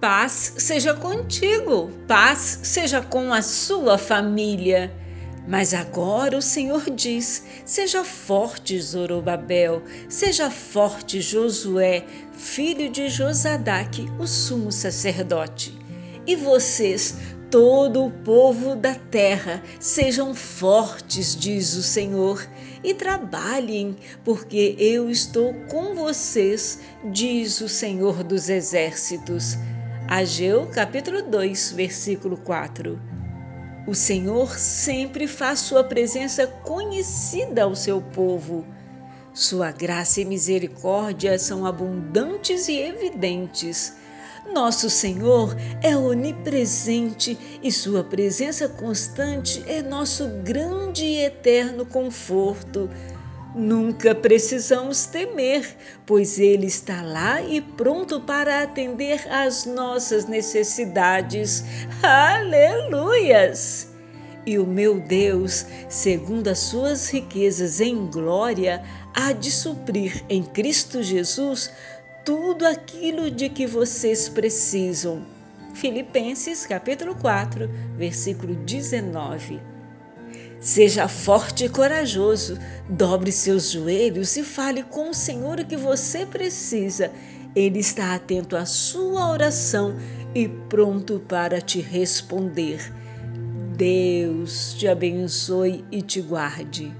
Paz seja contigo, paz seja com a sua família. Mas agora o Senhor diz: Seja forte, Zorobabel, seja forte, Josué, filho de Josadaque, o sumo sacerdote. E vocês, todo o povo da terra, sejam fortes, diz o Senhor, e trabalhem, porque eu estou com vocês, diz o Senhor dos Exércitos. Ageu capítulo 2, versículo 4. O Senhor sempre faz sua presença conhecida ao seu povo. Sua graça e misericórdia são abundantes e evidentes. Nosso Senhor é onipresente e Sua presença constante é nosso grande e eterno conforto. Nunca precisamos temer, pois Ele está lá e pronto para atender às nossas necessidades. Aleluias! E o meu Deus, segundo as suas riquezas em glória, há de suprir em Cristo Jesus tudo aquilo de que vocês precisam. Filipenses capítulo 4, versículo 19. Seja forte e corajoso, dobre seus joelhos e fale com o Senhor o que você precisa. Ele está atento à sua oração e pronto para te responder. Deus te abençoe e te guarde.